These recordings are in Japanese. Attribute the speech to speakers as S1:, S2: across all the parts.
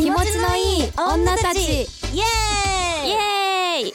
S1: 気持ちのいい女たち
S2: イエーイ
S1: イエーイ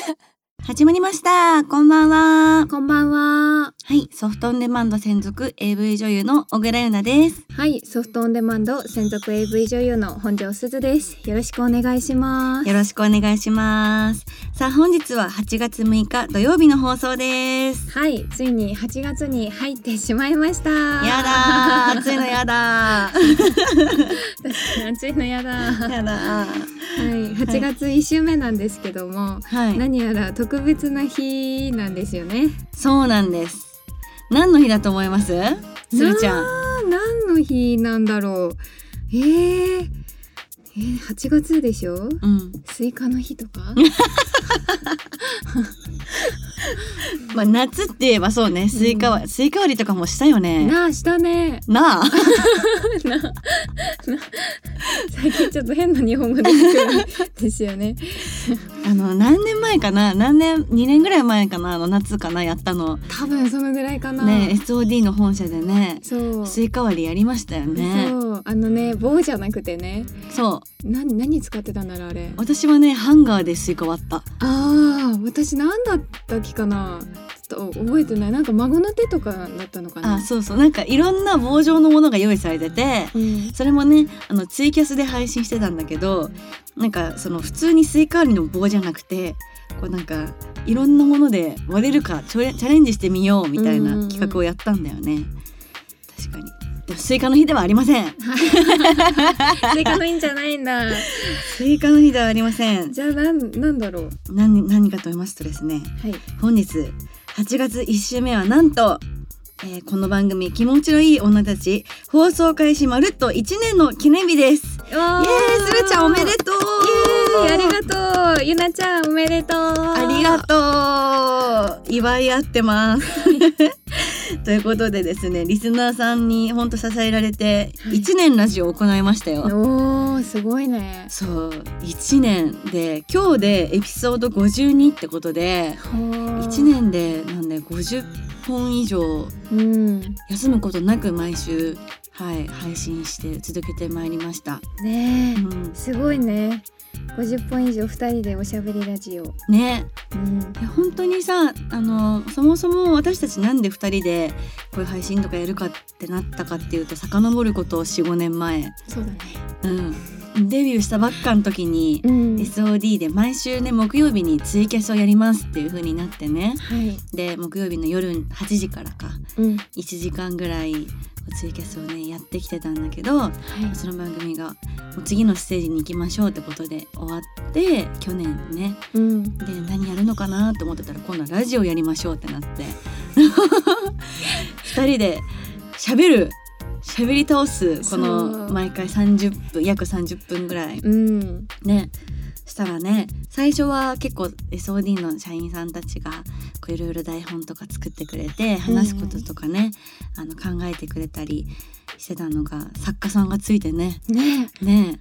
S3: 始まりました。こんばんは。
S4: こんばんは。
S3: はい、ソフトオンデマンド専属 AV 女優の小倉優奈です。
S4: はい、ソフトオンデマンド専属 AV 女優の本庄すずです。よろしくお願いします。
S3: よろしくお願いします。さあ、本日は8月6日土曜日の放送です。
S4: はい、ついに8月に入ってしまいました。
S3: やだー、暑いのやだー。
S4: 暑いのやだ。は
S3: やだー。
S4: い、8月1週目なんですけども、
S3: はい、
S4: 何やら特別な日なんですよね。
S3: そうなんです。何の日だと思います？するちゃん。
S4: 何の日なんだろう。えー、えー、8月でしょ？
S3: うん。
S4: スイカの日とか？
S3: まあ、夏って言えばそうね、スイカは、スイカ割りとかもしたよね。
S4: なあしたね
S3: なあ。
S4: 最近ちょっと変な日本語出てくるんですよね。
S3: あの、何年前かな？何年、2年ぐらい前かな？あの夏かなやったの。
S4: 多分そのぐらいかな。
S3: ね、SOD の本社でね、
S4: そう。
S3: スイカ割りやりましたよね。
S4: そうあのね棒じゃなくてね
S3: そう。
S4: 何何使ってたんだろうあれ？
S3: 私はね、ハンガーでスイカ割った。
S4: ああ私何だったっけかな？ちょっと覚えてないなんか孫の手とかだったのかな？
S3: あ、そうそう。なんかいろんな棒状のものが用意されてて、
S4: うん
S3: それもね、あのツイキャスで配信してたんだけど、なんかその普通にスイカ割りの棒じゃなくて、こうなんかいろんなもので割れるかチャレチャレンジしてみようみたいな企画をやったんだよね。確かに。スイカの日ではありません。
S4: スイカのいいんじゃないんだ。
S3: スイカの日ではありません。
S4: じゃあなんなんだろう。
S3: 何何かと言いますとですね、
S4: はい。
S3: 本日8月1週目はなんと、えーこの番組気持ちのいい女たち放送開始まるっと1年の記念日です。イエ
S4: ー
S3: するちゃんおめでとう。
S4: イエーイありがとう。ゆなちゃんおめでとう。
S3: ありがとう。祝い合ってます ということでですねリスナーさんに本当支えられて
S4: はい。
S3: 1年ラジオを行いましたよ、
S4: おーすごいね。
S3: そう1年で今日でエピソード52ってことで
S4: 1
S3: 1年でなんで50本以上
S4: うん。
S3: 休むことなく毎週はい配信して続けてまいりました。
S4: ねえ、
S3: うん、
S4: すごいね50本以上2人でおしゃべりラジオ。
S3: ね。
S4: うん。
S3: いや本当にさあのそもそも私たちなんで2人でこういう配信とかやるかってなったかっていうと遡ること45年前、
S4: そうだね。
S3: うん、デビューしたばっかの時に、
S4: うん。
S3: SOD で毎週ね木曜日にツイキャスをやりますっていう風になってね。
S4: はい。
S3: で木曜日の夜8時からか
S4: うん。
S3: 1時間ぐらいツイキャスをねやってきてたんだけど
S4: はい。
S3: その番組がもう次のステージに行きましょうってことで終わって去年ね。
S4: うん。
S3: で何やるのかなと思ってたら今度はラジオやりましょうってなって。2人で喋る喋り倒すこの毎回30分約30分ぐらい。
S4: うん。
S3: ね。したらね最初は結構 SOD の社員さんたちがこういろいろ台本とか作ってくれて話すこととかね、あの考えてくれたりしてたのが作家さんがついてね。
S4: ね。
S3: ね。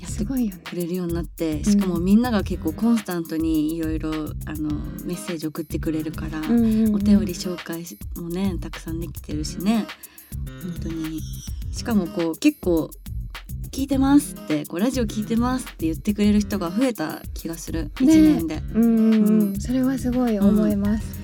S3: やって
S4: すごいよね。
S3: くれるようになってしかもみんなが結構コンスタントにいろいろあのメッセージ送ってくれるから、
S4: うんうんうん。
S3: お便り紹介もねたくさんできてるしね本当に。しかもこう結構聞いてますってこうラジオ聞いてますって言ってくれる人が増えた気がする、一
S4: ね
S3: 年で。
S4: うんうんそれはすごい思います。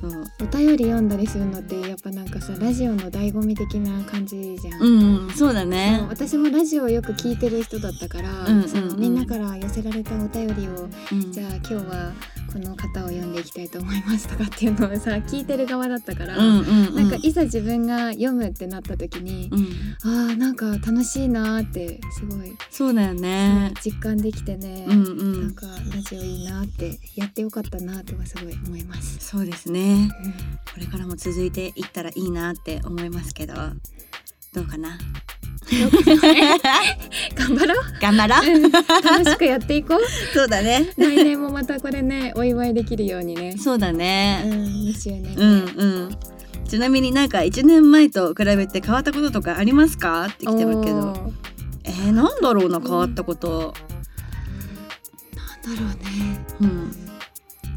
S3: そう。そう。
S4: お便り読んだりするのってやっぱなんかさラジオの醍醐味的な感じじゃん
S3: うん、うん、そう。だね。
S4: 私もラジオをよく聞いてる人だったから、
S3: うんうんうん。
S4: みんなから寄せられたお便りを
S3: うん。
S4: じゃあ今日はこの方を読んでいきたいと思いますとかっていうのをさ聞いてる側だったから、
S3: うんうんうん、
S4: なんかいざ自分が読むってなった時に、
S3: うん、
S4: あーなんか楽しいなーってすごい、
S3: そうだよね。
S4: 実感できてね、
S3: うんうん、
S4: なんかラジオいいなってやってよかったなとかすごい思います。
S3: そうですね。
S4: うん
S3: これからも続いていったらいいなって思いますけど、どうかな？
S4: 頑張ろう。
S3: 頑張ろう。
S4: うん。楽しくやっていこう。
S3: そうだね。
S4: 来年もまたこれねお祝いできるようにね。
S3: そうだ
S4: う
S3: ね。
S4: ん2周年
S3: うんうん。ちなみになんか1年前と比べて変わったこととかありますか？って来てるけど。えー、なんだろうな変わったこと、
S4: なんだろうね。
S3: うん。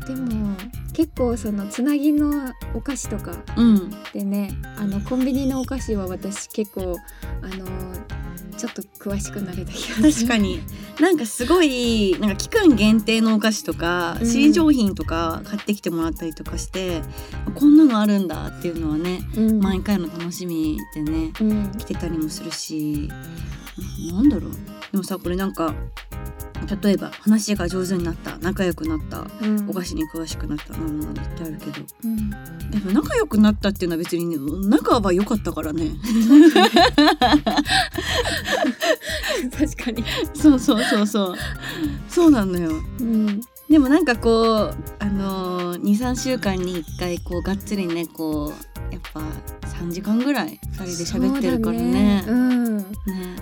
S4: でも結構そのつなぎのお菓子とか
S3: うん。
S4: でねあのコンビニのお菓子は私結構あのちょっと詳しくなれた気が
S3: 確かに。なんかすごいなんか期間限定のお菓子とか
S4: うん。
S3: 新商品とか買ってきてもらったりとかして、こんなのあるんだっていうのはね
S4: うん。
S3: 毎回の楽しみでね
S4: うん。
S3: 来てたりもするしななんだろうでもさこれなんか例えば話が上手になった仲良くなった
S4: うん。
S3: お菓子に詳しくなったなんなんってあるけど。
S4: うん。
S3: でも仲良くなったっていうのは別に、ね、仲は良かったからね。
S4: 確かに。
S3: そうそうそうそう。そうなんだよ。
S4: うん
S3: でもなんかこうあのー、23週間に1回こうがっつりねこうやっぱ3時間ぐらい2人で喋ってるからね。
S4: そうん。
S3: ね。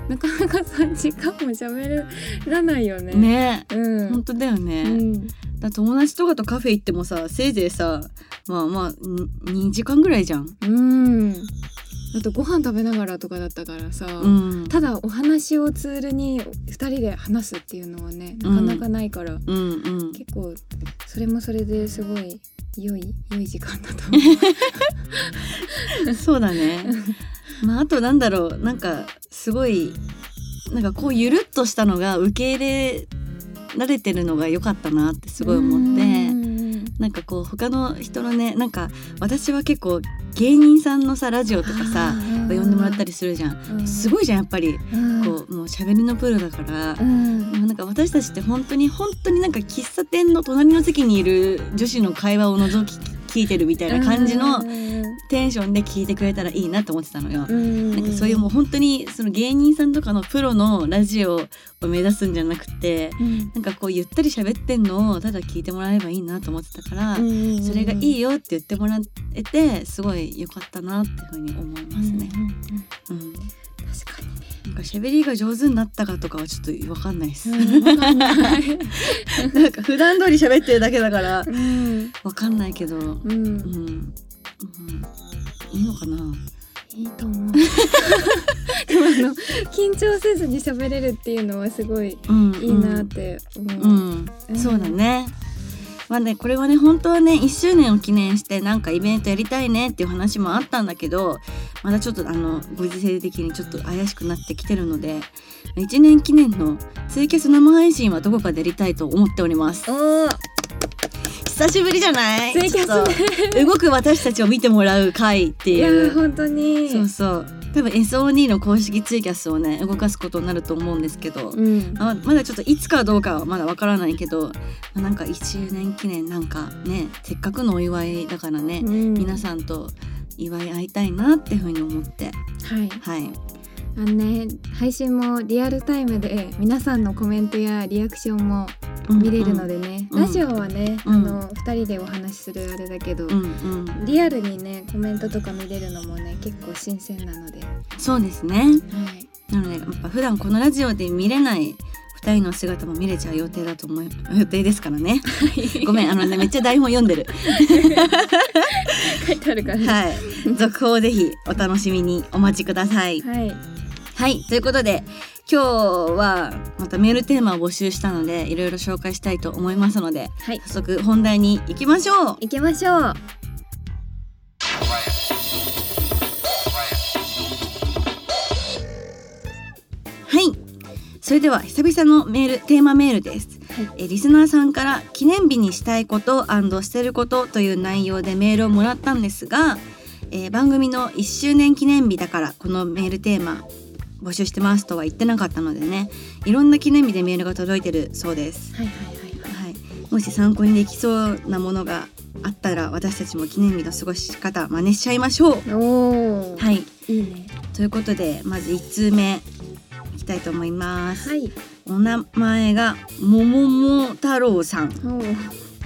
S4: なかなか3時間も喋らないよね。
S3: ね。
S4: うん。
S3: 本当だよね、
S4: うん。
S3: だ友達とかとカフェ行ってもさせいぜいさまあまあに2時間ぐらいじゃん。
S4: うんあとご飯食べながらとかだったからさ、
S3: うん。
S4: ただお話をツールに2人で話すっていうのはねなかなかないから、
S3: うん。うん
S4: 結構それもそれですごい良い良い時間だと思う。
S3: そうだね。まああとなんだろうなんかすごいなんかこうゆるっとしたのが受け入れられてるのが良かったなってすごい思って。
S4: うん
S3: なんかこう他の人のねなんか私は結構芸人さんのさラジオとかさ呼んでもらったりするじゃん。すごいじゃんやっぱり。
S4: うん。
S3: こうもう喋りのプロだから。
S4: うん。
S3: なんか私たちって本当に本当になんか喫茶店の隣の席にいる女子の会話を覗き聞いてるみたいな感じのテンションで聞いてくれたらいいなって思ってたのよ。
S4: うん
S3: なんかそういうもう本当にその芸人さんとかのプロのラジオを目指すんじゃなくて
S4: うん
S3: なんかこうゆったり喋ってんのをただ聞いてもらえればいいなと思ってたから、
S4: うん
S3: それがいいよって言ってもらえてすごい良かったなっていうふうに思いますね。
S4: うんうん
S3: うん、
S4: 確かにね。
S3: なんか喋りが上手になったかとかはちょっとわかんないです。
S4: うんわかん な
S3: んか普段通り喋ってるだけだから
S4: うん。
S3: わかんないけど、うん、
S4: うん。
S3: うん、いいのかな？
S4: いいと思う。でもあの緊張せずに喋れるっていうのはすごい
S3: うん、
S4: いいなって思う。
S3: うん、
S4: うん。
S3: そうだね。まあねこれはね本当はね1周年を記念してなんかイベントやりたいねっていう話もあったんだけどまだちょっとあのご時世的にちょっと怪しくなってきてるので1年記念のツイキャス生配信はどこかでやりたいと思っております。久しぶりじゃない？
S4: ツイキャ
S3: 動く私たちを見てもらう回って
S4: いや
S3: いう
S4: ー本当に。
S3: そうそう多分 SOD の公式ツイキャスをね動かすことになると思うんですけど、
S4: うん。
S3: あまだちょっといつかどうかはまだわからないけど、まあなんか1周年記念なんかねせっかくのお祝いだからね、
S4: うん
S3: 皆さんと祝い合いたいなっていうふうに思って
S4: はい。
S3: はい
S4: あのね配信もリアルタイムで皆さんのコメントやリアクションも見れるのでね、
S3: うん。
S4: ラジオはね、
S3: うん。
S4: あの2人でお話しするあれだけど、
S3: うんうん。
S4: リアルにねコメントとか見れるのもね結構新鮮なので、は
S3: そうですね。
S4: い、
S3: なのでやっぱ普段このラジオで見れない2人の姿も見れちゃう予定だと思う予定ですからね。ごめんあのねめっちゃ台本読んでる。
S4: 書いてあるから。ね。
S3: はい。続報をぜひお楽しみにお待ちください。
S4: はい、
S3: はいということで今日はまたメールテーマを募集したのでいろいろ紹介したいと思いますので
S4: はい、
S3: 早速本題に行きましょう。
S4: 行きましょう。
S3: はい。それでは久々のメールテーマメールです、
S4: はい。
S3: えリスナーさんから記念日にしたいことしてることという内容でメールをもらったんですが、えー番組の1周年記念日だからこのメールテーマ募集してますとは言ってなかったのでねいろんな記念日でメールが届いてるそうです
S4: はいはいはい
S3: はい、もし参考にできそうなものがあったら私たちも記念日の過ごし方真似しちゃいましょう。
S4: はい。おお、
S3: はい、
S4: いいね。
S3: ということでまず1通目いきたいと思います。
S4: はい。
S3: お名前がももも太郎さん。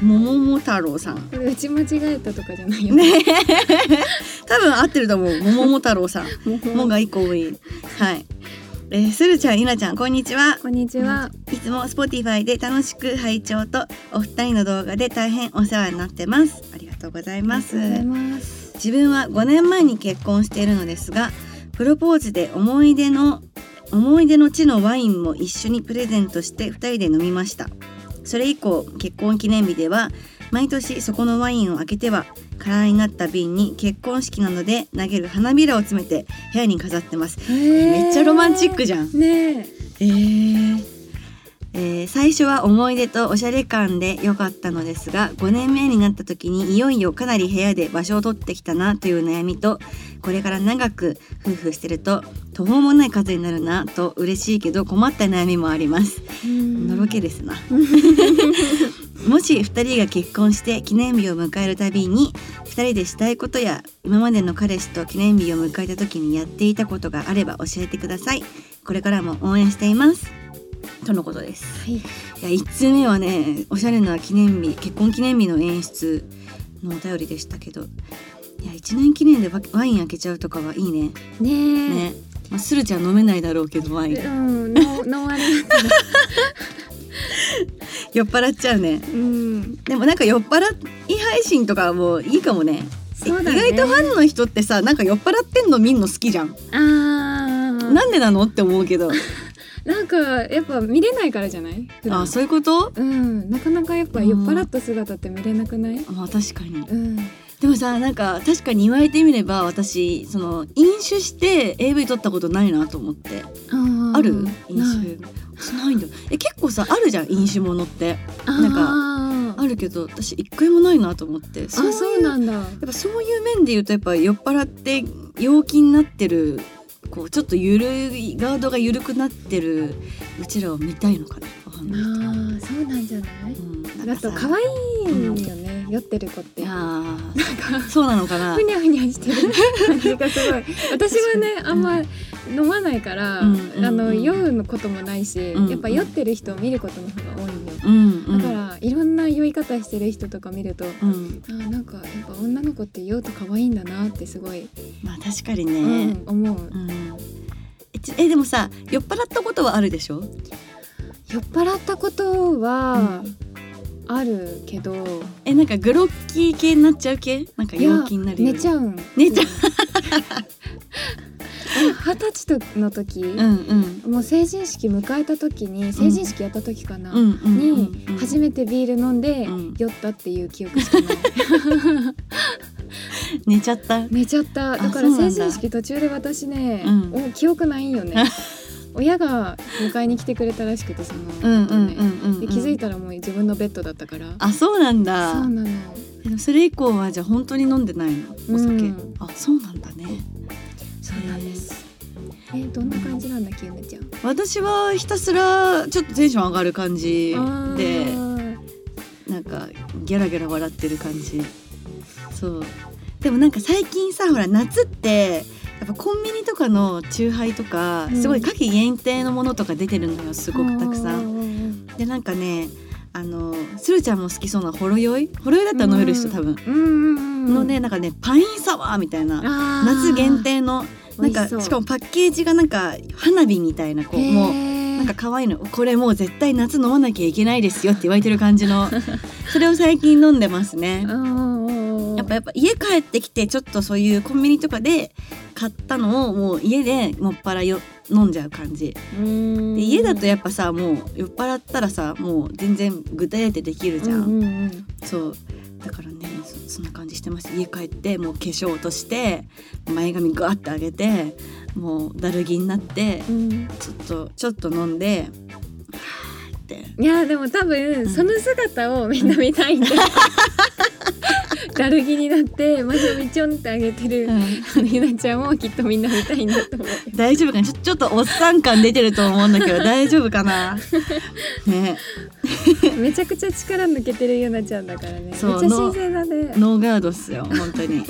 S4: おお、
S3: ももも太郎さん。
S4: これ打ち間違えたとかじゃないよね。
S3: ね 多分合ってると思う。ももも太郎さん。
S4: も
S3: が一個多い。はい。えー、するちゃん、いなちゃん、こんにちは。
S4: こんにちは。
S3: いつも Spotify で楽しく拝聴とお二人の動画で大変お世話になってます。ありがとうございます。
S4: ありがとうございます。
S3: 自分は5年前に結婚しているのですが、プロポーズで思い出の思い出の地のワインも一緒にプレゼントして2人で飲みました。それ以降結婚記念日では毎年そこのワインを開けては空になった瓶に結婚式などで投げる花びらを詰めて部屋に飾ってます。めっちゃロマンチックじゃん。
S4: ね
S3: えーえー最初は思い出とおしゃれ感で良かったのですが5年目になった時にいよいよかなり部屋で場所を取ってきたなという悩みとこれから長く夫婦してると途方もない数になるなと嬉しいけど困った悩みもあります。のろけですな。もし2人が結婚して記念日を迎えるたびに2人でしたいことや今までの彼氏と記念日を迎えた時にやっていたことがあれば教えてください。これからも応援していますとのことです。
S4: はい。
S3: いや1通目はねおしゃれな記念日結婚記念日の演出のお便りでしたけどいや1年記念でワワイン開けちゃうとかはいいね。
S4: ねえ。
S3: ね、まあ、スルちゃん飲めないだろうけどワイン。
S4: うんノアル
S3: 酔っ払っちゃうね。
S4: うん。
S3: でもなんか酔っ払い配信とかもいいかもね。
S4: そうだね。
S3: 意外とファンの人ってさなんか酔っ払ってんの見んの好きじゃん、
S4: あー。
S3: なんでなのって思うけど
S4: なんかやっぱ見れないからじゃない？
S3: あそういうこと？
S4: うん。なかなかやっぱ酔っ払った姿って見れなくない？
S3: まあ確かに。
S4: うん。
S3: でもさなんか確かに言われてみれば私その飲酒して AV 撮ったことないなと思って。
S4: あ
S3: る？飲酒。私ないんだよ。え結構さあるじゃん飲酒物って。なんか
S4: あ
S3: るけど私一回もないなと思って。
S4: あそう
S3: いう
S4: なんだ。
S3: やっぱそういう面で言うとやっぱ酔っ払って陽気になってるこうちょっとゆるいガードが緩くなってるうちらを見たいのかな。
S4: あーそうなんじゃない？
S3: うん。なん。
S4: だ
S3: か
S4: 可愛いよね、酔ってる子って。
S3: いやー。そうなのかな。
S4: ふにゃふにゃしてる。感じがすごい。私はねあんま飲まないから、あの酔うこともないし、やっぱ酔ってる人を見ることの方が多いんよ。
S3: うんうん。
S4: だから、いろんな酔い方してる人とか見ると
S3: うん。
S4: あーなんかやっぱ女の子って酔うと可愛いんだなってすごい、
S3: まあ確かに
S4: う
S3: ね
S4: ん、思う。
S3: うん。えでもさ酔っ払ったことはあるでしょ？
S4: 酔っ払ったことはあるけど、
S3: えなんかグロッキー系になっちゃう系？なんか陽気になるよ
S4: 寝ちゃう。ん
S3: 寝ちゃう
S4: 二十歳の時、
S3: うんうん。
S4: もう成人式迎えた時に成人式やった時かな、
S3: うん
S4: に
S3: うん
S4: 初めてビール飲んで
S3: うん。
S4: 酔ったっていう記憶しかない。
S3: 寝ちゃった？
S4: 寝ちゃった。だから成人式途中で私ね、
S3: うん。
S4: もう記憶ないんよね。親が迎えに来てくれたらしくてその、
S3: うん
S4: で気づいたらもう自分のベッドだったから。
S3: あそうなんだ。
S4: そうなの。
S3: それ以降はじゃあ本当に飲んでないの？お酒、
S4: うん。
S3: あそうなんだね
S4: そうなんです。えどんな感じなんだきゆめちゃん？
S3: 私はひたすらちょっとテンション上がる感じでなんかギャラギャラ笑ってる感じ。そう。でもなんか最近さほら夏ってやっぱコンビニとかのチューハイとか
S4: うん。
S3: すごい夏季限定のものとか出てるのよすごくたくさん。
S4: ん。
S3: でなんかねあのスルちゃんも好きそうなほろ酔い？ほろ酔いだったら飲める人多分。
S4: うんうんうん
S3: のねなんかねパインサワーみたいな。夏限定のなんか
S4: し
S3: かもパッケージがなんか花火みたいなこうもうなんか可愛いの。これもう絶対夏飲まなきゃいけないですよって言われてる感じの。それを最近飲んでますね。やっぱやっぱ家帰ってきてちょっとそういうコンビニとかで買ったのをもう家でもっぱらよ飲んじゃう感じ。で家だとやっぱさもう酔っ払ったらさもう全然具体でできるじゃん、
S4: うんうんうん
S3: そう。だからねそそんな感じしてます。家帰ってもう化粧落として前髪ガーって上げてもうだるぎになって
S4: うん。
S3: ちょっとちょっと飲んで
S4: いやでも多分その姿をみんな見たいんで だるぎになって前髪ちょんって上げてる。
S3: うん。
S4: ひなちゃんをきっとみんな見たいんだと思う。よ
S3: 大丈夫かな？ちょちょっとおっさん感出てると思うんだけど大丈夫かな？ね。
S4: めちゃくちゃ力抜けてるゆなちゃんだからね。めっち
S3: そう
S4: ゃ新鮮だね。
S3: ノーガードっすよ本当に。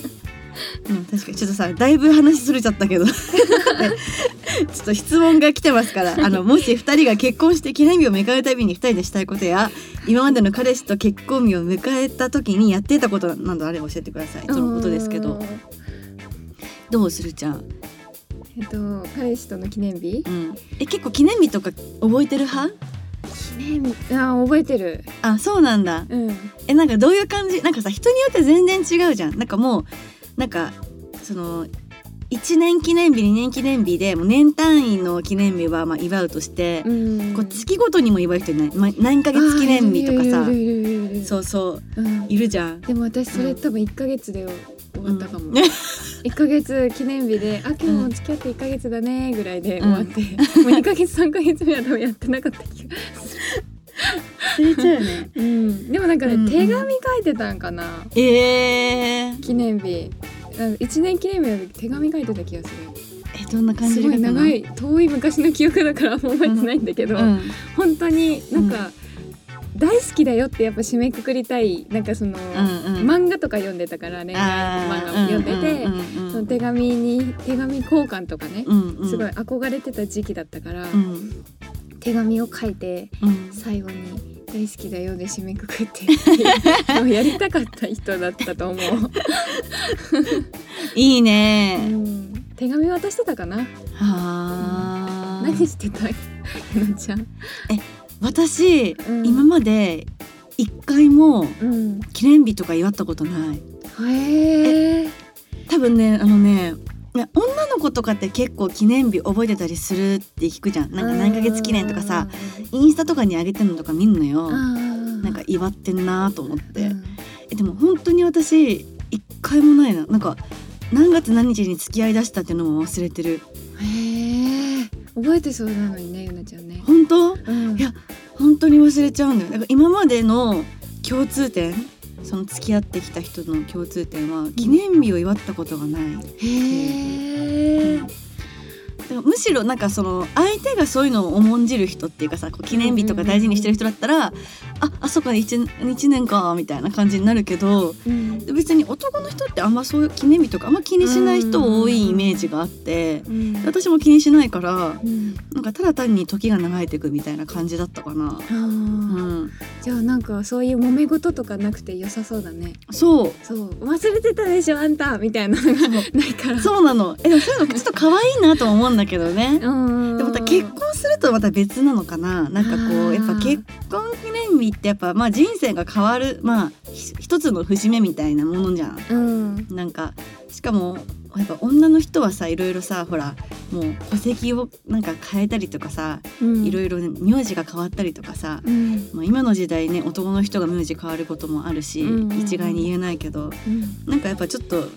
S3: うん、確かに。ちょっとさだいぶ話すれちゃったけど。ちょっと質問が来てますから。あのもし2人が結婚して記念日を迎えるたびに2人でしたいことや今までの彼氏と結婚日を迎えた時にやってたことなどあれば教えてください。とのことですけど。
S4: うん
S3: どうするちゃん、
S4: えっと彼氏との記念日？
S3: うん、え結構記念日とか覚えてる派？
S4: 記念日？あ覚えてる。
S3: あそうなんだ。
S4: うん。
S3: えなんかどういう感じ？なんかさ人によって全然違うじゃん。なんかもうなんかその1 1年記念日2年記念日でもう年単位の記念日はまあ祝うとして、
S4: うん。
S3: こう月ごとにも祝う人いない、まあ、何ヶ月記念日とかさ。そうそう。
S4: うん。
S3: いるじゃん。
S4: でも私それ多分一ヶ月で終わったかも、
S3: うん。
S4: 一ヶ月記念日で「あ今日も付き合って一ヶ月だね」ぐらいで終わって、もう二ヶ月三ヶ月目は多分やってなかった気が
S3: 忘れちゃうよね。
S4: うん。でもなんかね、
S3: うんうん。
S4: 手紙書いてたんかな。
S3: えー、
S4: 記念日。一年記念日の時手紙書いてた気がする。
S3: えどんな感じ
S4: すごい長い遠い昔の記憶だからあんま覚えてないんだけど、
S3: うん。
S4: 本当になんか、大好きだよってやっぱ締めくくりたいなんかその、
S3: うんうん。
S4: 漫画とか読んでたから恋愛漫画を読んでて、
S3: うんうんうん。
S4: その手紙に手紙交換とかね、
S3: うんうん。
S4: すごい憧れてた時期だったから、
S3: うん。
S4: 手紙を書いて
S3: うん。
S4: 最後に「大好きだよ」で締めくくって。っていうやりたかった人だったと思う、
S3: いいう
S4: ね
S3: ね。
S4: 手紙渡してたかな？
S3: はあ。
S4: 何してた？ひなちゃん、
S3: 私、
S4: うん。
S3: 今まで一回も
S4: うん、
S3: 記念日とか祝ったことない。
S4: へえ。
S3: 多分ねあのねね女の子とかって結構記念日覚えてたりするって聞くじゃん。なんか何ヶ月記念とかさインスタとかに上げてるのとか見んのよ。
S4: な
S3: なんか祝ってんなと思って、
S4: うん。
S3: えでも本当に私一回もないな。なんか何月何日に付き合いだしたっていうのも忘れてる。
S4: へえ覚えてそうなのにねゆなちゃんね、
S3: 本当？
S4: うん。
S3: いや本当に忘れちゃうんだよ。だから今までの共通点その付き合ってきた人の共通点は記念日を祝ったことがない、むしろなんかその相手がそういうのを重んじる人っていうかさこう記念日とか大事にしてる人だったら、ああそっか一一年かみたいな感じになるけど
S4: うん。
S3: 別に男の人ってあんまそういう記念日とかあんま気にしない人多いイメージがあって
S4: うん。
S3: 私も気にしないから
S4: うん。
S3: なんかただ単に時が流れていくみたいな感じだったかな。
S4: じゃあなんかそういう揉め事とかなくて良さそうだね。
S3: そう。
S4: そう。忘れてたでしょあんた。みたいなのがないから。
S3: そう。なの。えでもそういうのちょっと可愛いなとも思うんだけどね。
S4: うん。
S3: でもまた結婚するとまた別なのかな。なんかこうやっぱ結婚記念日ってやっぱまあ人生が変わるまあひ一つの節目みたいなものじゃん。
S4: うん。
S3: なんかしかもやっぱ女の人はさいろいろさほらもう戸籍をなんか変えたりとかさいろ
S4: い
S3: いろ名字が変わったりとかさ、
S4: うん。
S3: まあ、今の時代ね男の人が名字変わることもあるし、
S4: うんうんうん。
S3: 一概に言えないけど
S4: うん。
S3: なんかやっぱちょっと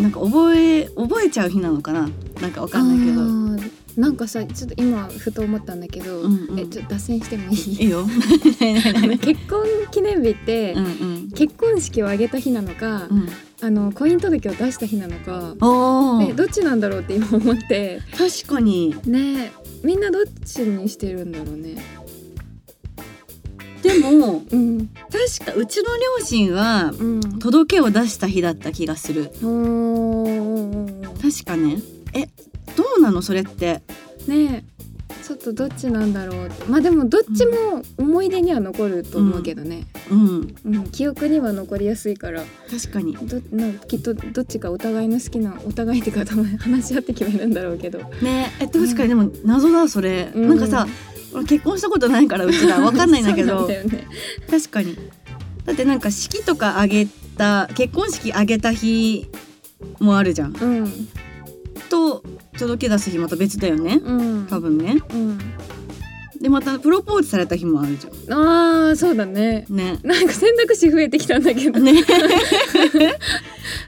S3: なんか覚え覚えちゃう日なのかな？なんかわかんないけど。
S4: なんかさちょっと今ふと思ったんだけど、
S3: うんうん
S4: えちょっと脱線してもいい？
S3: いいよ。
S4: 結婚記念日って、
S3: うんうん
S4: 結婚式を挙げた日なのか、
S3: うん。
S4: あの婚姻届を出した日なのか、
S3: おお、
S4: ね、どっちなんだろうって今思って
S3: 確かに。
S4: ねみんなどっちにしてるんだろうね。
S3: でも
S4: うん。
S3: 確かうちの両親は
S4: うん、
S3: 届けを出した日だった気がする。確かね。え、どうなの？それって。
S4: ねちょっとどっちなんだろうまあでもどっちも思い出には残ると思うけどね、
S3: うん、
S4: うん。記憶には残りやすいから。
S3: 確かに。
S4: どなきっとどっちかお互いの好きなお互いっていうか 話し合って決めるんだろうけど。
S3: ね、え確かに。でも謎だそれ。
S4: うん。
S3: なんかさ、俺結婚したことないからうちらわかんないんだけど
S4: ね
S3: 確かに。だってなんか式とかあげた結婚式あげた日もあるじゃん。
S4: うん
S3: と届け出す日また別だよね。
S4: うん
S3: 多分ね。
S4: うん
S3: でまたプロポーズされた日もあるじゃ
S4: あーそうだね
S3: ん。ね。
S4: なんか選択肢増えてきたんだけど、
S3: ね。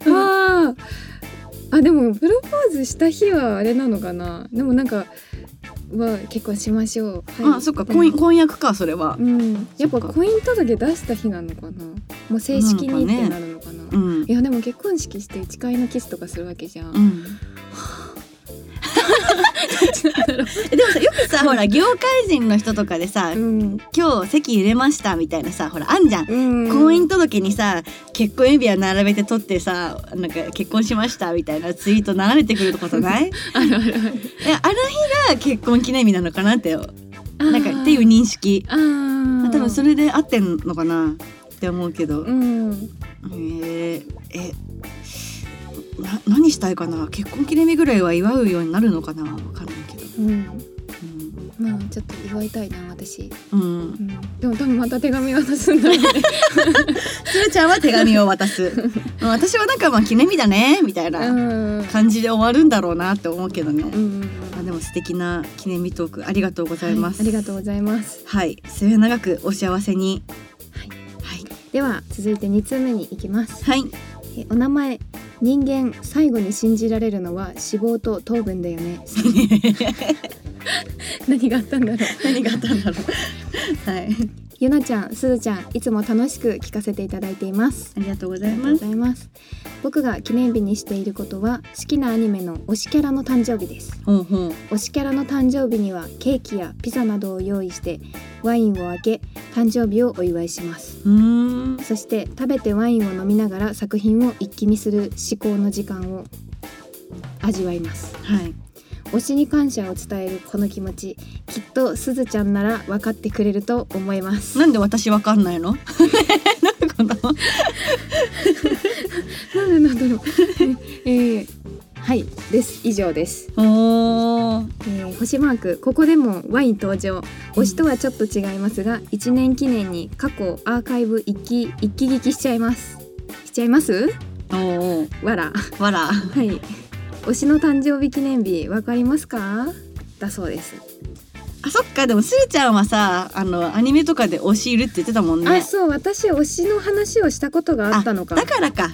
S4: あーあでもプロポーズした日はあれなのかなでもなんかは結婚しましょう、はい。
S3: あ、そっか婚姻婚約かそれは。
S4: う。ん、やっぱ婚姻届出した日なのかな？もう正式にってなるのかな？
S3: うん
S4: い。やでも結婚式して誓いのキスとかするわけじゃん、
S3: うん。え でもさよくさほら業界人の人とかでさ、
S4: うん
S3: 今日席入れましたみたいなさほらあんじゃん。
S4: うん、
S3: 婚姻届にさ結婚指輪並べて取ってさなんか結婚しましたみたいなツイート流れてくることない？
S4: あるあるある。
S3: 日が結婚記念日なのかなってなんかっていう認識。多分それで合ってんのかなって思うけど、
S4: うん。
S3: えー。えな何したいかな？結婚記念日ぐらいは祝うようになるのかな？わかんないけど、
S4: うん。
S3: うん、
S4: まあちょっと祝いたいな私、
S3: うん。
S4: うん、でも多分また手紙渡すんだろうね。
S3: するちゃんは手紙を渡す。うん私はなんかまあ記念日だねみたいな
S4: うん。
S3: 感じで終わるんだろうなって思うけどね、
S4: うん。うん
S3: まあ、でも素敵な記念日トークありがとうございます、
S4: はいありがとうございます。
S3: はい。末永くお幸せに。
S4: はい。
S3: はい。
S4: では続いて2通目に行きます。
S3: はい。
S4: えお名前人間最後に信じられるのは脂肪と糖分だよね。何があったんだろう。
S3: 何があったんだろう。はい
S4: ゆなちゃんすずちゃんいつも楽しく聞かせていただいています。
S3: ありがとうございます。
S4: 僕が記念日にしていることは好きなアニメの推しキャラの誕生日です。
S3: ほうほう。
S4: 推しキャラの誕生日にはケーキやピザなどを用意してワインを開け誕生日をお祝いします。そして食べてワインを飲みながら作品を一気見する至高の時間を味わいます。
S3: はい
S4: 推しに感謝を伝えるこの気持ちきっとすずちゃんなら分かってくれると思います。
S3: なんで私わかんない の？
S4: なんでなんだろう。えー はいです。以上です、
S3: おー。
S4: えー星マークここでもワイン登場。推しとはちょっと違いますが1年記念に過去アーカイブ一気一気聞きしちゃいます。しちゃいます？
S3: おー。
S4: わら。
S3: わら。
S4: はい推しの誕生日記念日わかりますか？だそうです、
S3: あそっか。でもするちゃんはさあのアニメとかで推しいるって言ってたもんね。
S4: あそう。私推しの話をしたことがあったのか。
S3: だからか。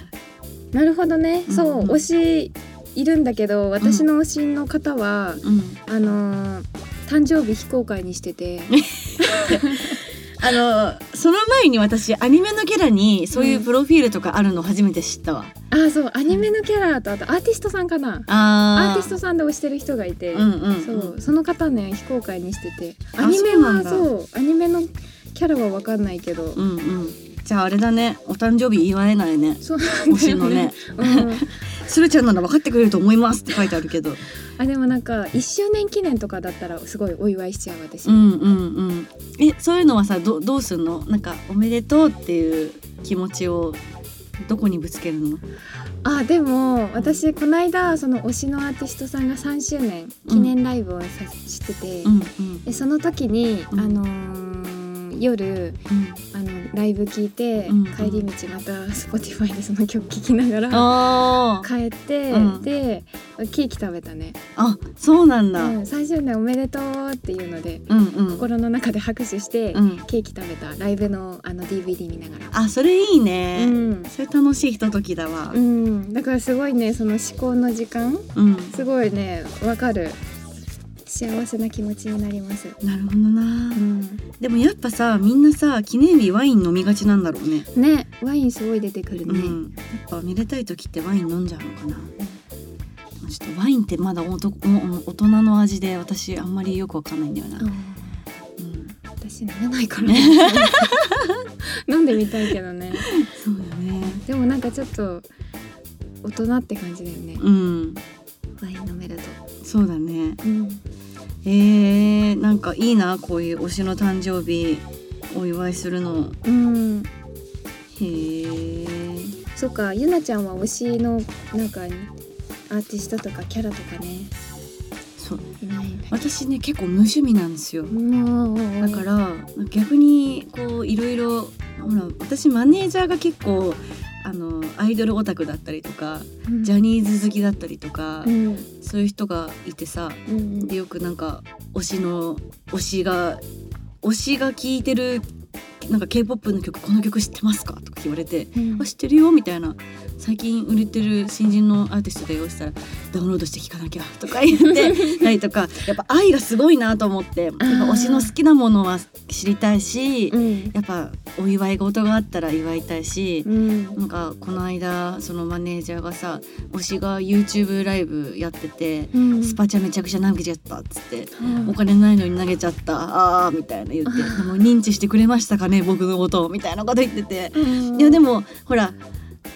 S4: なるほどね、そう
S3: うん。う。ん
S4: 推しいるんだけど私の推しの方は、
S3: うん。
S4: あのー誕生日非公開にしてて
S3: あのその前に私アニメのキャラにそういうプロフィールとかあるの初めて知ったわ、
S4: あそうアニメのキャラとあとアーティストさんかな？
S3: あ
S4: アーティストさんで推してる人がいて、
S3: うんうんうん。
S4: そうその方ね非公開にしてて。
S3: あ
S4: アニメは
S3: そう
S4: アニメのキャラは分かんないけど、
S3: うんうんじゃああれだね。お誕生日祝えないね。
S4: そうなん
S3: 推しのね。
S4: うん。
S3: するちゃんなら分かってくれると思いますって書いてあるけど。
S4: あでもなんか1周年記念とかだったらすごいお祝いしちゃう私、
S3: うんうんうんえそういうのはさどどうすんの？なんかおめでとうっていう気持ちをどこにぶつけるの？
S4: あでも私この間その推しのアーティストさんが3周年記念ライブをさ、してて、
S3: うんうん。
S4: でその時に、
S3: うん。
S4: あのー夜あのライブ聞いて、
S3: うん。
S4: 帰り道また Spotify でその曲聴きながら帰って、
S3: うん。
S4: でケーキ食べたね、
S3: あそうなんだ、
S4: う、
S3: うんん、
S4: 3周年おめでとうっていうので、
S3: うん
S4: 心の中で拍手して、
S3: うん。
S4: ケーキ食べたライブのあの DVD 見ながら。
S3: あそれいいね、
S4: うん。
S3: それ楽しいひとときだわ。
S4: うん、だからすごいねその思考の時間。
S3: うん。
S4: すごいねわかる幸せな気持ちになります。
S3: なるほどな、
S4: うん、
S3: でもやっぱさみんなさ記念日ワイン飲みがちなんだろうね。
S4: ねワインすごい出てくるね。
S3: うん、やっぱめでたい時ってワイン飲んじゃうのかな、ちょっとワインってまだおとお大人の味で私あんまりよくわかんないんだよな、
S4: うん。
S3: うん、
S4: 私飲めないから、飲んでみたいけどね。
S3: そうだね。
S4: でもなんかちょっと大人って感じだよね。
S3: うん。
S4: ワイン飲めると。
S3: そうだね。
S4: うん、
S3: えー、なんかいいなこういう推しの誕生日お祝いするの。
S4: うん、
S3: へえ
S4: そっかゆなちゃんは推しのなんかアーティストとかキャラとかね。
S3: そう。私ね結構無趣味なんですよ。だから逆にこういろいろほら私マネージャーが結構あのアイドルオタクだったりとか
S4: うん。
S3: ジャニーズ好きだったりとか、
S4: うん。
S3: そういう人がいてさ
S4: うん
S3: でよくなんか推しの推しが推しが聴いてるなんか K-POP の曲この曲知ってますかとか言われて
S4: うん。
S3: あ知ってるよみたいな。最近売れてる新人のアーティストだよしたらダウンロードして聴かなきゃとか言って たりとかやっぱ愛がすごいなと思ってやっぱ推しの好きなものは知りたいし
S4: うん。
S3: やっぱお祝い事があったら祝いたいし
S4: うん。
S3: なんかこの間そのマネージャーがさ推しが YouTube ライブやってて
S4: うん。
S3: スパチャめちゃくちゃ投げちゃったっつって
S4: うん。
S3: お金ないのに投げちゃったあーみたいな言ってでも認知してくれましたかね僕のことをみたいなこと言ってて。
S4: うん。
S3: いやでもほら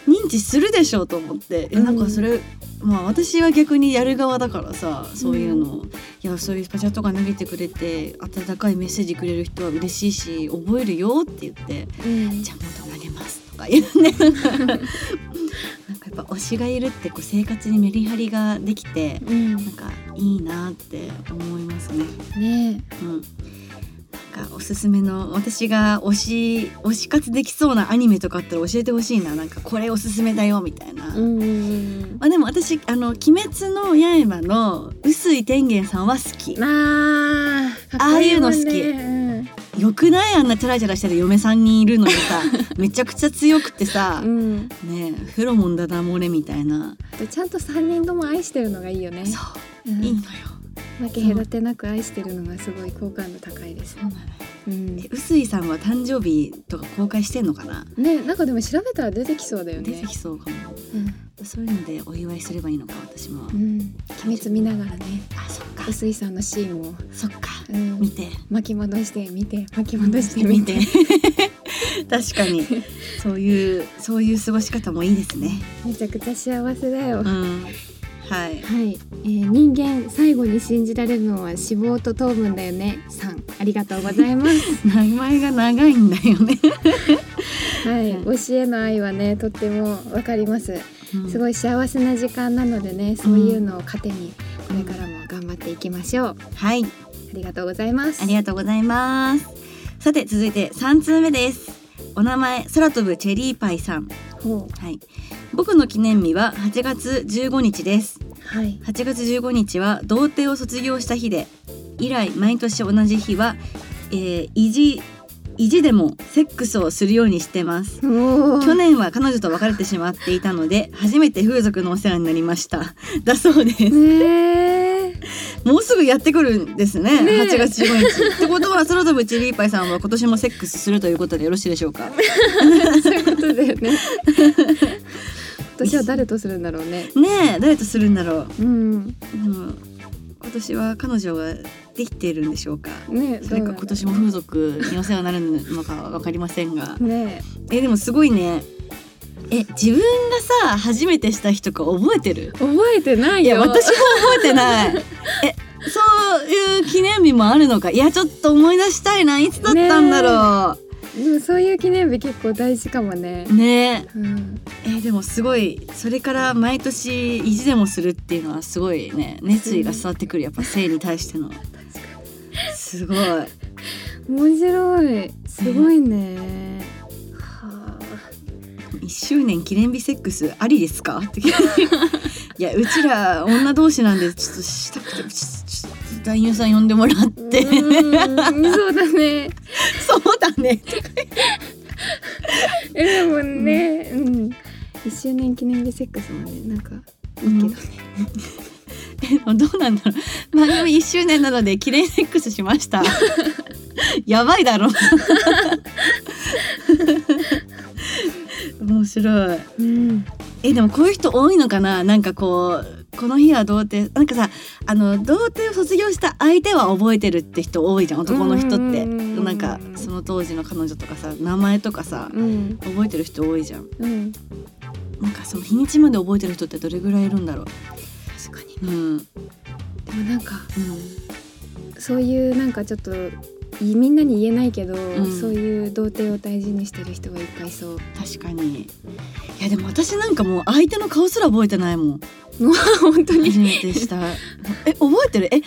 S3: 認知するでしょうと思って。いやなんかそれ、まあ私は逆にやる側だからさそういうの、いやそういうスパチャとか投げてくれて温かいメッセージくれる人は嬉しいし覚えるよって言って
S4: うん。
S3: じゃあまた投げますとか言うね。なんかやっぱ推しがいるってこう生活にメリハリができて
S4: うん。
S3: なんかいいなって思いますね。
S4: ね。
S3: うん。かおすすめの私が推し推し活できそうなアニメとかあったら教えてほしいな。なんかこれおすすめだよみたいな。まあでも私あの鬼滅の刃の臼井天元さんは好き。
S4: あ
S3: ああ
S4: こい
S3: いうの好き。
S4: もんね。
S3: よくない？あんなチャラチャラしてる嫁さんにいるのにさ めちゃくちゃ強くてさ
S4: うん、うん
S3: ねえフェロモンダダ漏れみたいな。
S4: でちゃんと三人とも愛してるのがいいよね。
S3: そう。
S4: うん。
S3: いいのよ。
S4: 負け隔てなく愛してるのがすごい好感度高いです。
S3: そう
S4: ん
S3: え臼井さんは誕生日とか公開してんのかな？
S4: ねなんかでも調べたら出てきそうだよ
S3: 出
S4: ね
S3: てきそうかも。
S4: うん。
S3: そういうのでお祝いすればいいのか私も。
S4: うん。鬼滅見ながらね。
S3: あそっか。
S4: 臼井さんのシーンを、
S3: そっか。
S4: うん。
S3: 見て。
S4: 巻き戻して見て巻き戻して。見て。
S3: 確かに。そういうそういう過ごし方もいいですね。
S4: めちゃくちゃ幸せだよ、
S3: うんはい。
S4: はい、えー人間最後に信じられるのは脂肪と糖分だよねさんありがとうございます
S3: 名前が長いんだよね。
S4: はい、
S3: うん
S4: 推しへの愛はねとってもわかりますす
S3: い。
S4: ごい幸せな時間なのでねそういうのを糧にこれからも頑張っていきましょう
S3: はい。
S4: ありがとうございます
S3: ありがとうございます。さて続いて三通目です。お名前空飛ぶチェリーパイさん。はい。僕の記念日は8月15日です。
S4: はい。
S3: 8月15日は童貞を卒業した日で以来毎年同じ日は、えー、意地意地でもセックスをするようにしてます。去年は彼女と別れてしまっていたので初めて風俗のお世話になりました。だそうです。
S4: ねえ。
S3: もうすぐやってくるんですね
S4: ねえ。
S3: 8月15日。ってことは空飛ぶチェリーパイさんは今年もセックスするということでよろしいでしょうか？
S4: そういうことだよね私は誰とするんだろうね。
S3: ねえ誰とするんだろう。
S4: うん。
S3: でも今年は彼女ができているんでしょうか。
S4: ね
S3: それか今年も風俗にお世話になるのかは分かりませんが。
S4: ね
S3: え。でもすごいね。え自分がさ初めてした日とか覚えてる？
S4: 覚えてないよ。
S3: いや私も覚えてない。えそういう記念日もあるのか？いやちょっと思い出したいな。いつだったんだろ
S4: でもそういう記念日結構大事かもね。
S3: うね。
S4: うん。
S3: えでもすごいそれから毎年意地でもするっていうのはすごいね熱意が伝わってくるやっぱ性に対しての。すごい。
S4: 面白い。すごいね。はあ
S3: 1周年記念日セックスありですか？って いやうちら女同士なんでちょっとしたくてちょっと男優さん呼んでもらって。
S4: うんそうだね
S3: だね。
S4: えでもねうん。一周年記念日セックスもねなんかいいけどね、
S3: えでもどうなんだろう。番組1周年なので記念セックスしました。やばいだろ。面白い。
S4: うん。
S3: えでもこういう人多いのかな？なんかこうこの日は童貞なんかさあの童貞を卒業した相手は覚えてるって人多いじゃん男の人って。
S4: うんうんうん。うん
S3: なんかその当時の彼女とかさ名前とかさ
S4: うん。
S3: 覚えてる人多いじゃん。
S4: うん。
S3: なんかその日にちまで覚えてる人ってどれぐらいいるんだろう。
S4: 確かに。
S3: うん。うん
S4: でもなんかそういうなんかちょっといみんなに言えないけど、
S3: ん。
S4: そういう童貞を大事にしてる人がいっぱいいそう。
S3: 確かに。いやでも私なんかもう相手の顔すら覚えてないもん。
S4: 本当に。
S3: 初めてした。え覚えてる？え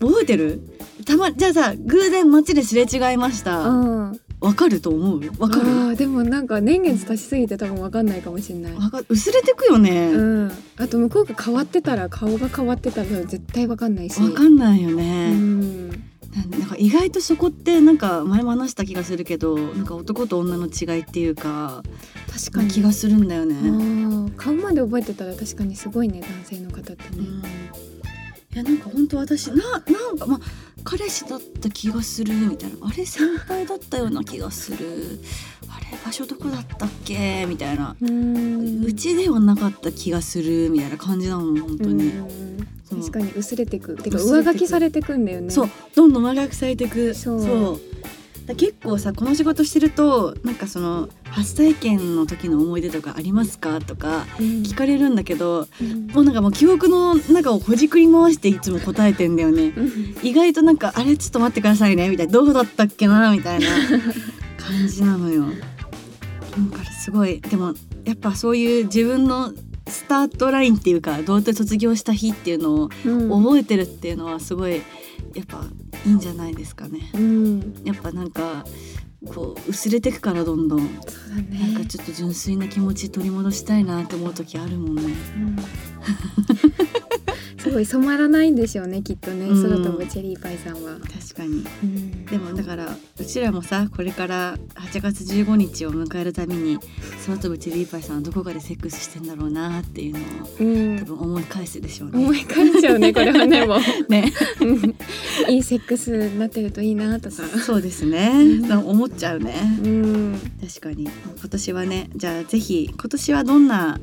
S3: 覚えてる？たまじゃあさ偶然街ですれ違いました。
S4: うん。
S3: わかると思う？わかる？
S4: あーでもなんか年月経ちすぎて多分わかんないかもしれない。
S3: わか薄れてくよね。
S4: う
S3: わ、
S4: ん。あと向こうが変わってたら顔が変わってたら絶対わかんないし。
S3: かんないよ
S4: う
S3: ね、
S4: ん。
S3: なんなんか意外とそこってなんか前も話した気がするけどなんか男と女の違いっていうか
S4: 確かに。
S3: 気がするんだよね、
S4: あー顔まで覚えてたら確かにすごいね男性の方ってね、
S3: うんいやなんか本当私ななんかまあ彼氏だった気がするみたいな。あれ先輩だったような気がする。あれ場所どこだったっけ？みたいな、
S4: う
S3: ちではなかった気がするみたいな感じなの本当に、
S4: 確かに薄れてく。てか上書きされてくんだよね。
S3: そう。どんどん長くされていく
S4: そう
S3: だ結構さこの仕事してるとなんかその初体験の時の思い出とかありますか？とか
S4: うん。
S3: 聞かれるんだけど
S4: うん。
S3: もうなんかもう記憶の中をほじくり回していつも答えてんだよね。
S4: うん。
S3: 意外となんかあれ？ちょっと待ってくださいね。みたいなどうだったっけな？みたいな感じなのよ。だからすごいでもやっぱそういう自分のスタートラインっていうか童貞卒業した日っていうのを
S4: うん。
S3: 覚えてるっていうのはすごいやっぱいいんじゃないですかね。
S4: うん
S3: やっぱなんかこう薄れてくからどんどん
S4: ね
S3: なんかちょっと純粋な気持ち取り戻したいなって思う時あるもんね。
S4: うんすごい染まらないんでしょうねきっとね、
S3: うん。
S4: 空飛ぶチェリーパイさんは、
S3: 確かに。
S4: うん。
S3: でもだからうちらもさこれから8月15日を迎えるたびに空飛ぶチェリーパイさんはどこかでセックスしてんだろうなっていうのを
S4: うん。
S3: 多分思い返すでしょうね。
S4: 思い返っちゃうね これはねもう。
S3: ね。
S4: う んいいセックスになってるといいなとか。
S3: そうですね、思っちゃうね。
S4: うん。
S3: 確かに。今年はねじゃあぜひ今年はどんな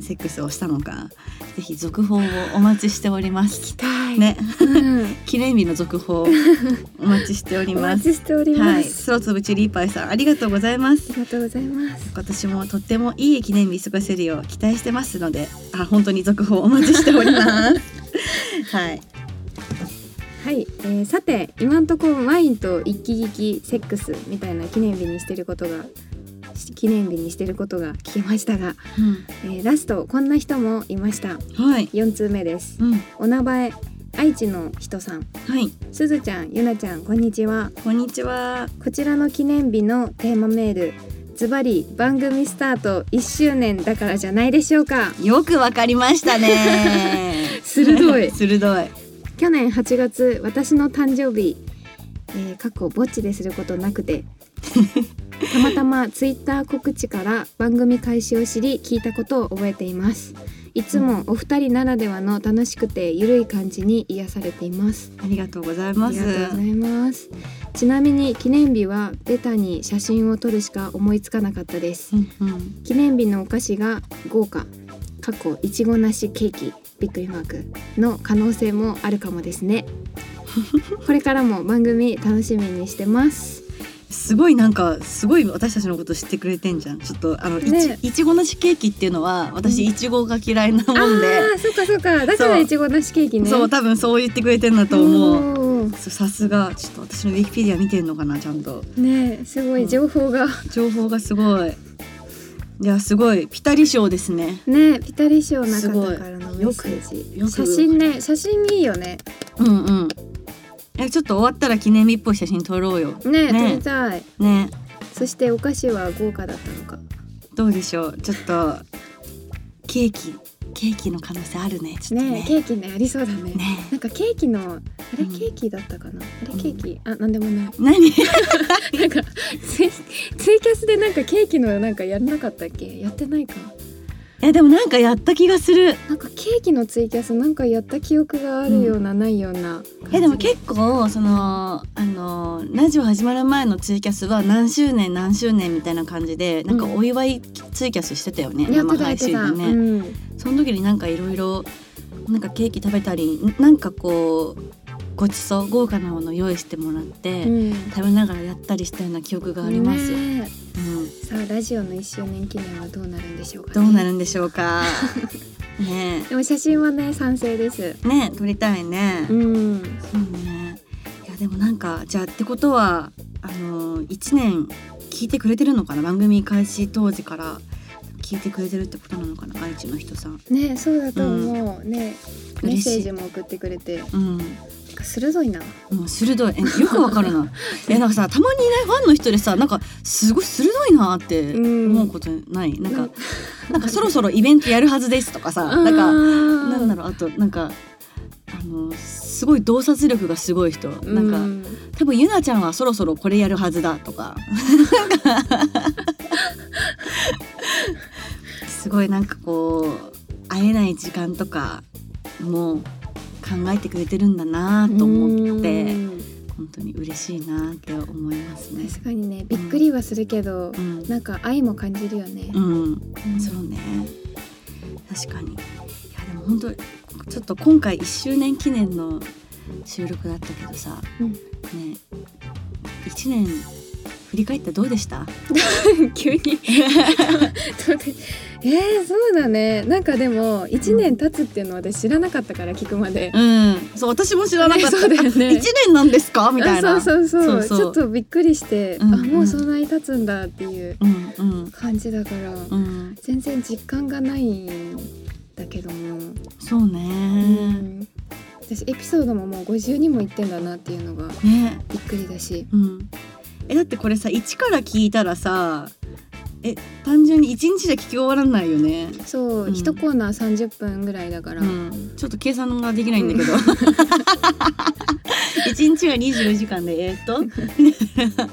S3: セックスをしたのかぜひ続報をお待ちしております。
S4: たい
S3: ね
S4: うん、
S3: 記念日の続報 お待ちしており
S4: お
S3: ます。
S4: 待ちしており
S3: はい、
S4: ます、
S3: 空飛ぶチェリーパイさんありがとうございます
S4: あ。りがとうございます
S3: 今年もとってもいい記念日過ごせるよう期待してますので、あ本当に続報お待ちしております。はい。
S4: はい、えーさて今んところワインと一気聞きセックスみたいな記念日にしてることがし記念日にしてることが聞けましたが、えーラストこんな人もいました
S3: はい。
S4: 4通目です
S3: うん。
S4: お名前愛知の人さん
S3: はい。
S4: すずちゃんゆなちゃんこんにちは
S3: こんにちは。
S4: こちらの記念日のテーマメールズバリ番組スタート1周年だからじゃないでしょうか
S3: よくわかりましたね。
S4: 鋭い
S3: 鋭い。
S4: 去年8月私の誕生日、えー、過去ぼっちですることなくてたまたまツイッター告知から番組開始を知り聞いたことを覚えています。いつもお二人ならではの楽しくてゆるい感じに癒されています。
S3: ありがとうござい
S4: あ
S3: ます。
S4: りがとうございます。ちなみに記念日はベタに写真を撮るしか思いつかなかったです。
S3: うんうん。
S4: 記念日のお菓子が豪華過去いちごなしケーキびっくりマークの可能性もあるかもですねこれからも番組楽しみにしてます
S3: すごいなんかすごい私たちのこと知ってくれてんじゃん。ちょっとあの、い
S4: ね。
S3: ちいちごなしケーキっていうのは私
S4: うん。
S3: いちごが嫌いなも
S4: あ
S3: んで、
S4: ーそっかそっか。だからいちごなしケーキね。
S3: そう多分そう言ってくれてんだと思う。さすが。ちょっと私のウィキペディア見てんのかなちゃんと。
S4: ねえすごい情報が、
S3: 情報がすごい。いやすごい。ピタリ賞ですね。
S4: ねえピタリ賞な
S3: すごい
S4: 方からのメッセージ。
S3: よく。
S4: 写真ね写真いいよね。
S3: うんうん。えちょっと終わったら記念日っぽい写真撮ろうよ。
S4: ねえ
S3: ね
S4: 撮りたい。
S3: ね
S4: そしてお菓子は豪華だったのか。
S3: どうでしょう？ちょっとケーキケーキの可能性あるね。ね。
S4: ねえケーキねありそうだね。
S3: ね
S4: なんかケーキのあれ？
S3: うん
S4: ケーキだったかな、あれケーキ？あなんでもない。
S3: 何？
S4: なんかツイツイキャスでなんかケーキのなんかやらなかったっけ？やってないか
S3: えでもなんかやった気がする。
S4: なんかケーキのツイキャスなんかやった記憶があるような、ないような
S3: えでも結構そのあのラジオ始まる前のツイキャスは何周年何周年みたいな感じでなんかお祝いツイキャスしてたよね、生配信でね、
S4: うん、
S3: その時になんかいろいろなんかケーキ食べたりなんかこうごちそう豪華なもの用意してもらって、
S4: うん。
S3: 食べながらやったりしたような記憶がありますよ、
S4: ね
S3: うん、
S4: えさあラジオの1周年記念はどうなるんでしょうか、ね、
S3: どうなるんでしょうか。ね
S4: でも写真はね賛成です。
S3: えねえ撮りたいね、
S4: うん。
S3: そうね。いやでもなんかじゃあってことはあの1年聞いてくれてるのかな？番組開始当時から聞いてくれてるってことなのかな愛知の人さん。
S4: ねそうだと思う、ねメッセージも送ってくれて。
S3: うん。
S4: 鋭いな。
S3: もう鋭い。えよくわかるな。えなんかさたまにねファンの人でさなんかすごい鋭いなって
S4: うん。
S3: 思うことない、なんかなんかそろそろイベントやるはずですとかさなんかなんだろう。あとなんかあのすごい洞察力がすごい人。なんか、
S4: う
S3: 多分ゆなちゃんはそろそろこれやるはずだとか。す ごいなんかこう会えない時間とかも考えてくれてるんだなと思って
S4: うん。
S3: 本当に嬉しいなって思いますね。
S4: 確かにねびっくりはするけど、
S3: うん、
S4: なんか愛も感じるよね、
S3: うん、
S4: うん。
S3: そうね。確かに。いやでも本当ちょっと今回1周年記念の収録だったけどさ、
S4: うん。
S3: ね1年振り返ってどうでした？
S4: 急に。えー、そうだね。なんかでも1年経つっていうのは私知らなかったから聞くまで、
S3: うん。そう私も知らなかった、
S4: ね。ね
S3: 1年なんですか？みたいな。
S4: あそうそうそう。ちょっとびっくりして、
S3: うんうん。
S4: あもうそんなに経つんだっていう
S3: うんうん
S4: 感じだから、
S3: うん
S4: 全然実感がないったけども、
S3: そう
S4: う
S3: ね、
S4: ん。私エピソードももう52もいってんだなっていうのが
S3: ね。
S4: びっくりだし。
S3: うんえだってこれさ1から聞いたらさえ単純に1日じゃ聞き終わらないよね。
S4: そう、
S3: うん。
S4: 一コーナー30分ぐらいだから、
S3: うん、ちょっと計算ができないんだけど、一日は24時間でえーっと？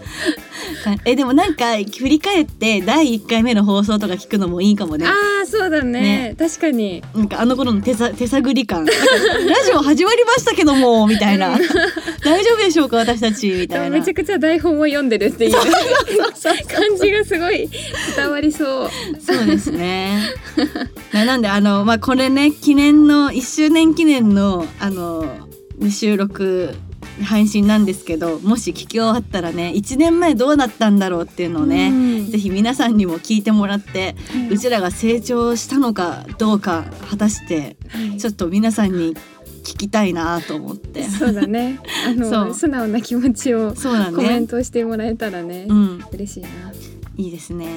S3: えでもなんか振り返って第1回目の放送とか聞くのもいいかもね。
S4: ああそうだね。
S3: ね。
S4: 確かに。
S3: なんかあの頃の手さ手探り感。ラジオ始まりましたけどもみたいな。大丈夫でしょうか私たちみたいな。
S4: めちゃくちゃ台本を読んでるっていう。感じがすごい伝わりそう。
S3: そうですね。ななんであのまあこれね記念の1周年記念のあの収録配信なんですけどもし聞き終わったらね1年前どうだったんだろうっていうのをね、
S4: うん。
S3: ぜひ皆さんにも聞いてもらって、
S4: はい。う
S3: ちらが成長したのかどうか果たして
S4: はい。
S3: ちょっと皆さんに聞きたいなと思って。
S4: そうだね。あの素直な気持ちを
S3: そうだね。
S4: コメン。トしてもらえたらね、
S3: うん、
S4: 嬉しいな、はい
S3: いですね。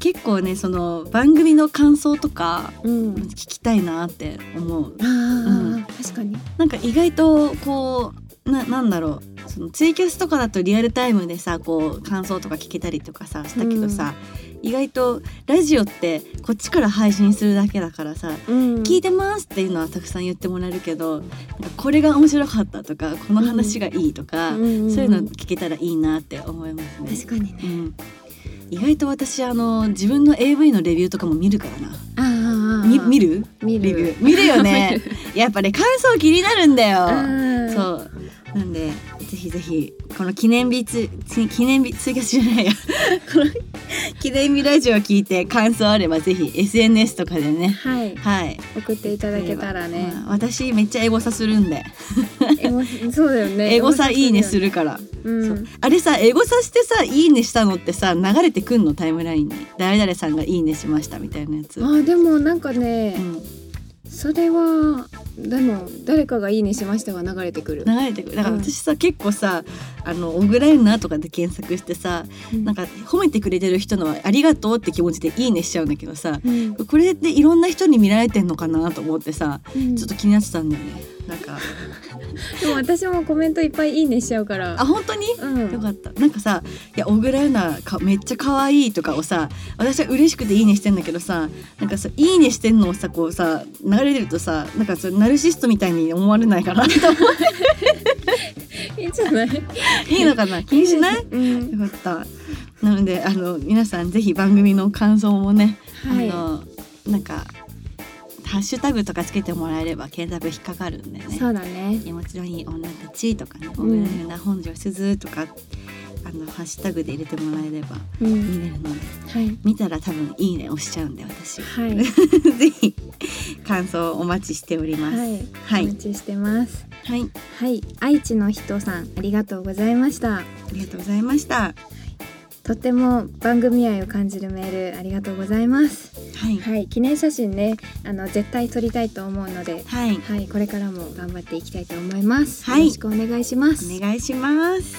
S3: 結構ねその番組の感想とか
S4: うん、
S3: 聞きたいなって思う。
S4: あー、
S3: うん。
S4: 確かに。
S3: なんか意外とこうななんだろう。そのツイキャスとかだとリアルタイムでさこう感想とか聞けたりとかさしたけどさ、意外とラジオってこっちから配信するだけだからさ「
S4: うん。
S3: 聞いてます」っていうのはたくさん言ってもらえるけどこれが面白かったとかこの話がいいとか、
S4: うん。うん。うん。
S3: そういうの聞けたらいいなって思いますね。
S4: 確かにね。
S3: うん。意外と私あの自分の AV のレビューとかも見るからな。
S4: ああ
S3: み見る？
S4: 見る。
S3: 見るよね。やっぱね感想気になるんだよ。
S4: うん。
S3: そうなんでぜひぜひこの記念日つつ記念日ツイキャスじゃないや この記念日ラジオを聞いて感想あればぜひ SNS とかでね。
S4: はい。
S3: はい。
S4: 送っていただけたらね、
S3: まあ私めっちゃエゴサするんで。
S4: エゴそうだよね。
S3: エゴサいいねす
S4: る、
S3: るから、
S4: うん。
S3: あれさエゴサしてさいいねしたのってさ流れてくんの？タイムラインに。誰々さんがいいねしましたみたいなやつ、
S4: あーでもなんかね、
S3: うん、
S4: それはでも誰かがいいねしましたが流れてくる。
S3: 流れてくる。だから私さ、結構さあの小倉優奈とかで検索してさなんか褒めてくれてる人のはありがとうって気持ちでいいねしちゃうんだけどさ
S4: うん。
S3: これっていろんな人に見られてんのかなと思ってさ
S4: うん。
S3: ちょっと気になってたんだよね。なんか
S4: でも私もコメントいっぱいいいねしちゃうから。
S3: あ本当に？
S4: うん。
S3: よかった。なんかさ「いや小倉優奈かめっちゃ可愛いとかをさ私は嬉しくていいねしてんだけどさなんかさ「いいねしてんのをさこうさ流れてるとさなんかそれナルシストみたいに思われないかな。と思っ
S4: いいんじゃない。
S3: ていいのかな？気にしない？
S4: うん。
S3: よかった。なのであの皆さんぜひ番組の感想もね、
S4: はい。
S3: あのなんかハッシュタグとかつけてもらえれば検索引っかかるんでね。
S4: そうだね。
S3: 気持ちのいい女たちとかね、
S4: ん
S3: 小倉優奈本庄すずとかあのハッシュタグで入れてもらえれば
S4: うん。
S3: 見れるので
S4: はい。
S3: 見たら多分いいね押しちゃうんで私。
S4: はい。
S3: ぜひ感想お待ちしております。
S4: はい、
S3: はい。
S4: お待ちしてます。
S3: はい、
S4: はい。愛知の人さんありがとうございました。
S3: ありがとうございました
S4: とっても番組愛を感じるメールありがとうございます。
S3: はい。
S4: はい記念写真ねあの絶対撮りたいと思うので
S3: はい。
S4: はいこれからも頑張っていきたいと思います、
S3: はい。
S4: よろしくお願いします。
S3: お願いします。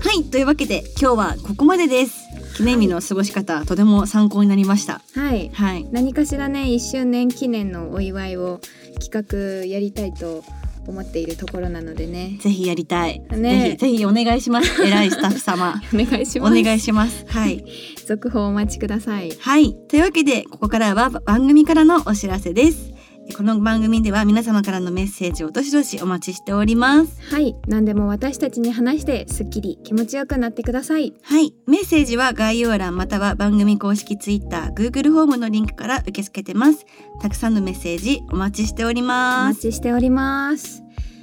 S3: はいというわけで今日はここまでです。記念日の過ごし方とても参考になりました。
S4: はい。
S3: はい。
S4: 何かしらね1周年記念のお祝いを企画やりたいと思っているところなのでね。
S3: ぜひやりたい、
S4: ね。
S3: ぜひぜひお願いします。偉いスタッフ様。
S4: お願いし
S3: お
S4: ます。
S3: 願いします。はい。
S4: 続報お待ちください。
S3: はい。というわけで、ここからは番組からのお知らせです。この番組では皆様からのメッセージをどしどしお待ちしております。
S4: はい何でも私たちに話してすっきり気持ちよくなってください
S3: はい。メッセージは概要欄または番組公式 Twitter、Google フォームのリンクから受け付けてます。たくさんのメッセージお待ちしており
S4: お
S3: ます。
S4: 待ちしております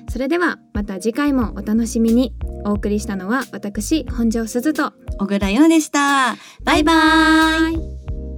S4: それではまた次回もお楽しみにお送りしたのは私本庄すずと
S3: 小倉優奈でした。バイバイ。
S4: イ